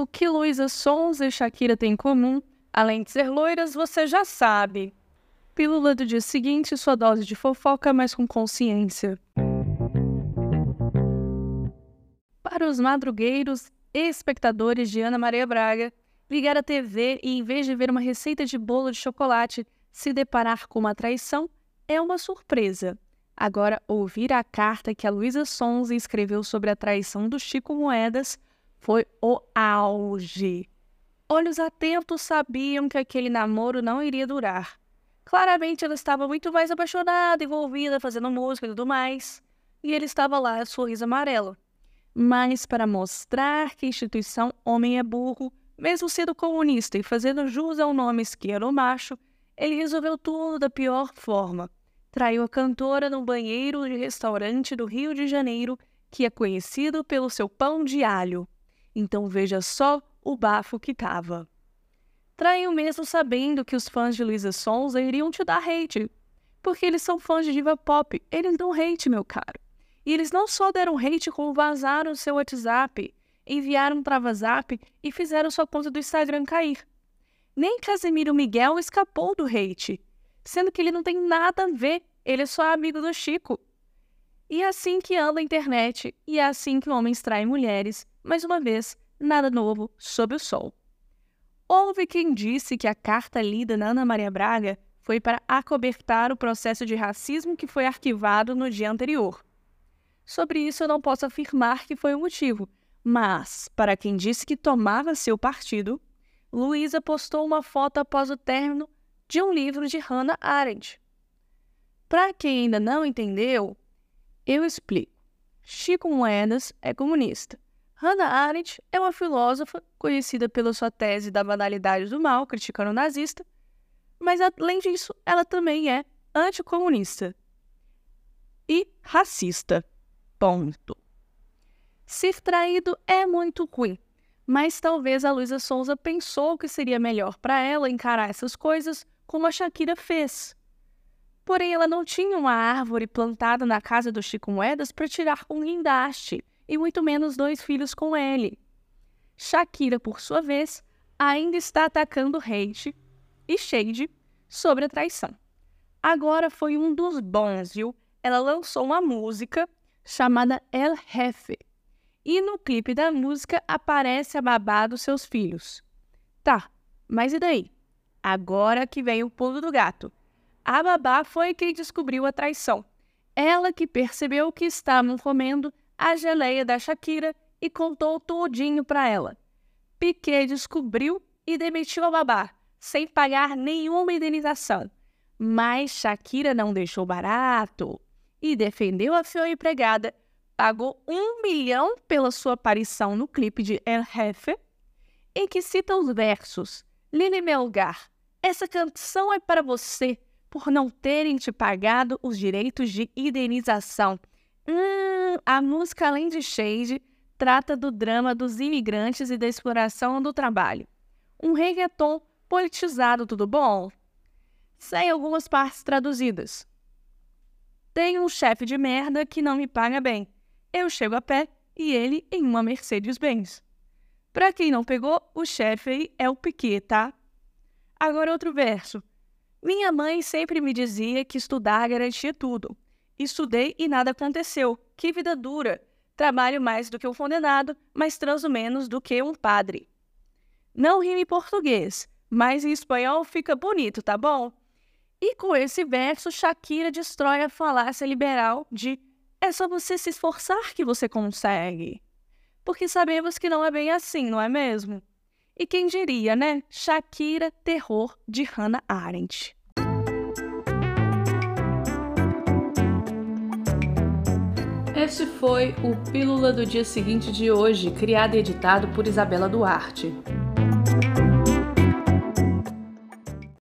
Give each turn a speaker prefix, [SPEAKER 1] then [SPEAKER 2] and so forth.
[SPEAKER 1] O que Luísa Sons e Shakira têm em comum, além de ser loiras, você já sabe. Pílula do dia seguinte, sua dose de fofoca, mas com consciência. Para os madrugueiros e espectadores de Ana Maria Braga, ligar a TV e, em vez de ver uma receita de bolo de chocolate, se deparar com uma traição é uma surpresa. Agora, ouvir a carta que a Luísa Sonza escreveu sobre a traição do Chico Moedas foi o auge. Olhos atentos sabiam que aquele namoro não iria durar. Claramente ela estava muito mais apaixonada, envolvida, fazendo música e tudo mais. E ele estava lá, sorriso amarelo. Mas para mostrar que a instituição Homem é Burro, mesmo sendo comunista e fazendo jus ao nome esquerdo macho, ele resolveu tudo da pior forma. Traiu a cantora no banheiro de restaurante do Rio de Janeiro, que é conhecido pelo seu pão de alho. Então veja só o bafo que tava. Traiu mesmo sabendo que os fãs de Luísa Sonza iriam te dar hate. Porque eles são fãs de diva pop. Eles dão hate, meu caro. E eles não só deram hate, como vazaram seu WhatsApp, enviaram para WhatsApp e fizeram sua conta do Instagram cair. Nem Casemiro Miguel escapou do hate, sendo que ele não tem nada a ver, ele é só amigo do Chico. E é assim que anda a internet, e é assim que homens traem mulheres, mais uma vez, nada novo sob o sol. Houve quem disse que a carta lida na Ana Maria Braga foi para acobertar o processo de racismo que foi arquivado no dia anterior. Sobre isso eu não posso afirmar que foi o motivo, mas, para quem disse que tomava seu partido, Luísa postou uma foto após o término de um livro de Hannah Arendt. Para quem ainda não entendeu, eu explico. Chico Moedas é comunista. Hannah Arendt é uma filósofa conhecida pela sua tese da banalidade do mal, criticando o nazista, mas além disso, ela também é anticomunista e racista. Ponto. Ser traído é muito ruim, mas talvez a Luísa Souza pensou que seria melhor para ela encarar essas coisas como a Shakira fez. Porém, ela não tinha uma árvore plantada na casa do Chico Moedas para tirar um guindaste, e muito menos dois filhos com ele. Shakira, por sua vez, ainda está atacando hate e shade sobre a traição. Agora foi um dos bons, viu? Ela lançou uma música chamada El Jefe. E no clipe da música aparece a babá dos seus filhos. Tá, mas e daí? Agora que vem o pulo do gato. A babá foi quem descobriu a traição. Ela que percebeu que estavam comendo a geleia da Shakira e contou tudinho para ela. Piquet descobriu e demitiu a babá, sem pagar nenhuma indenização. Mas Shakira não deixou barato e defendeu a sua empregada, pagou um milhão pela sua aparição no clipe de El Jefe, em que cita os versos Lili Melgar, essa canção é para você por não terem te pagado os direitos de indenização. Hum, a música, além de shade, trata do drama dos imigrantes e da exploração do trabalho. Um reggaeton politizado, tudo bom? Sem algumas partes traduzidas. Tenho um chefe de merda que não me paga bem. Eu chego a pé e ele em uma Mercedes-Benz. Pra quem não pegou, o chefe aí é o Piquet, tá? Agora outro verso. Minha mãe sempre me dizia que estudar garantia tudo. Estudei e nada aconteceu. Que vida dura. Trabalho mais do que um condenado, mas transo menos do que um padre. Não rime em português, mas em espanhol fica bonito, tá bom? E com esse verso, Shakira destrói a falácia liberal de é só você se esforçar que você consegue. Porque sabemos que não é bem assim, não é mesmo? E quem diria, né? Shakira, terror de Hannah Arendt. Este foi o Pílula do Dia Seguinte de hoje, criado e editado por Isabela Duarte.